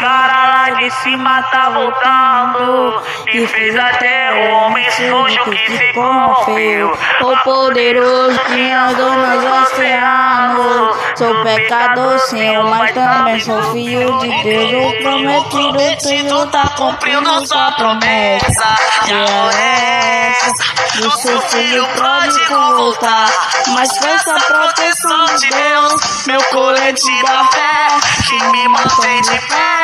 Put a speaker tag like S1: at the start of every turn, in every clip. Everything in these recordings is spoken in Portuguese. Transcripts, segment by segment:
S1: cara lá de cima tá voltando. E fez até o homem sujo que se corrompeu.
S2: O poderoso que andou nos oceanos. Sou pecador, Senhor, mas também sou filho de Deus. O prometido, Senhor tá cumprindo sua promessa. Já é essa, do seu filho pródigo voltar. Mas peça a proteção de Deus, meu colete da fé, que me mantém de pé.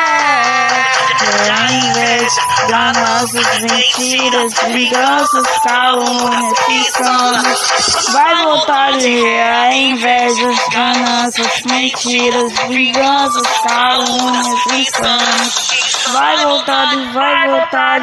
S2: A inveja, ganâncias, mentiras, vinganças, calúnias, picanas. Vai voltar de a inveja, ganâncias, mentiras, vinganças, calúnias, picanas. Vai voltar de, vai voltar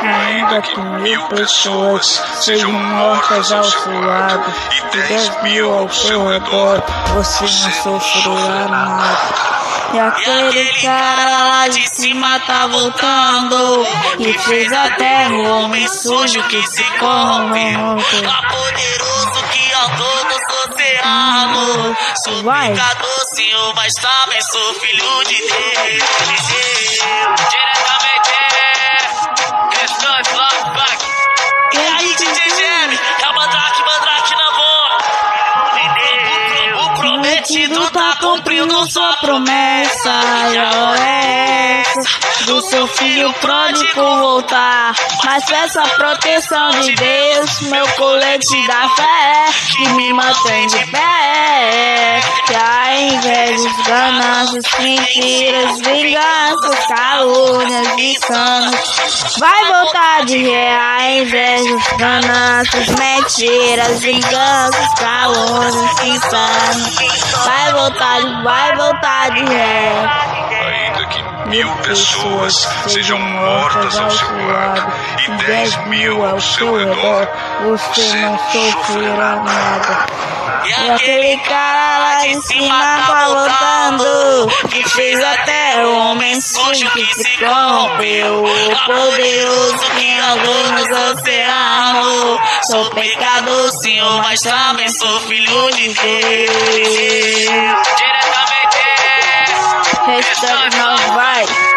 S2: Ainda que mil pessoas sejam mortas ao seu lado e dez mil ao seu redor, você não sofrerá nada. E aquele cara lá de cima tá voltando E fez até o homem sujo que se corrompeu
S1: A poderoso que andou nos oceanos Sou pecador, senhor, mas também sou filho de Deus. Diretamente tá cumprindo sua
S2: promessa é essa do seu filho pródigo voltar. Mas peça a proteção de Deus, meu colete da fé, que me mantém de pé. Que a inveja, ganâncias, mentiras, vinganças, calúnias, insanos. Vai voltar de ré a inveja, ganâncias, mentiras, vinganças, calúnias, insanos. Vai voltar, vai voltar de
S3: que mil pessoas sejam mortas ao seu lado e dez mil ao seu redor,
S2: você não sofrerá nada.
S1: E aquele cara lá de cima tá voltando Que fez até o homem sujo que se corrompeu. Poderoso andou nos oceanos. Sou pecador, senhor, mas também sou filho de Deus. Diretamente
S2: Hashtag